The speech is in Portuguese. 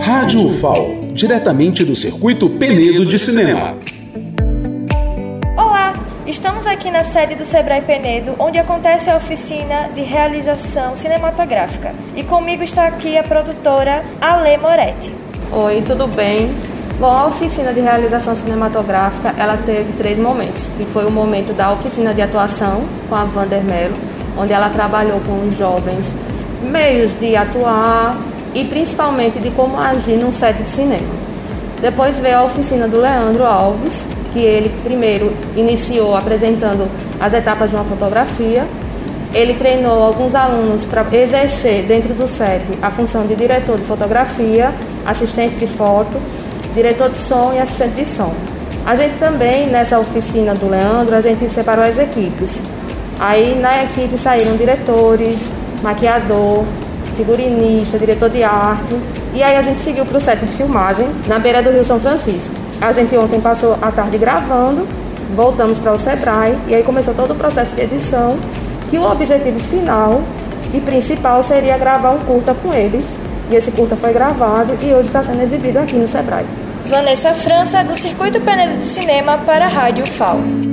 Rádio UFAL, diretamente do Circuito Penedo de Cinema. Olá, estamos aqui na sede do Sebrae Penedo, onde acontece a oficina de realização cinematográfica. E comigo está aqui a produtora Ale Moretti. Oi, tudo bem? Bom, a oficina de realização cinematográfica, ela teve três momentos, que foi o momento da oficina de atuação com a Vander Mello, onde ela trabalhou com os jovens meios de atuar e principalmente de como agir num set de cinema. Depois veio a oficina do Leandro Alves, que ele primeiro iniciou apresentando as etapas de uma fotografia. Ele treinou alguns alunos para exercer dentro do set a função de diretor de fotografia, assistente de foto diretor de som e assistente de som. A gente também, nessa oficina do Leandro, a gente separou as equipes. Aí na equipe saíram diretores, maquiador, figurinista, diretor de arte. E aí a gente seguiu para o set de filmagem na beira do Rio São Francisco. A gente ontem passou a tarde gravando, voltamos para o Sebrae e aí começou todo o processo de edição, que o objetivo final e principal seria gravar um curta com eles. E esse curta foi gravado e hoje está sendo exibido aqui no Sebrae. Vanessa França, do Circuito Penedo de Cinema para a Rádio FAO.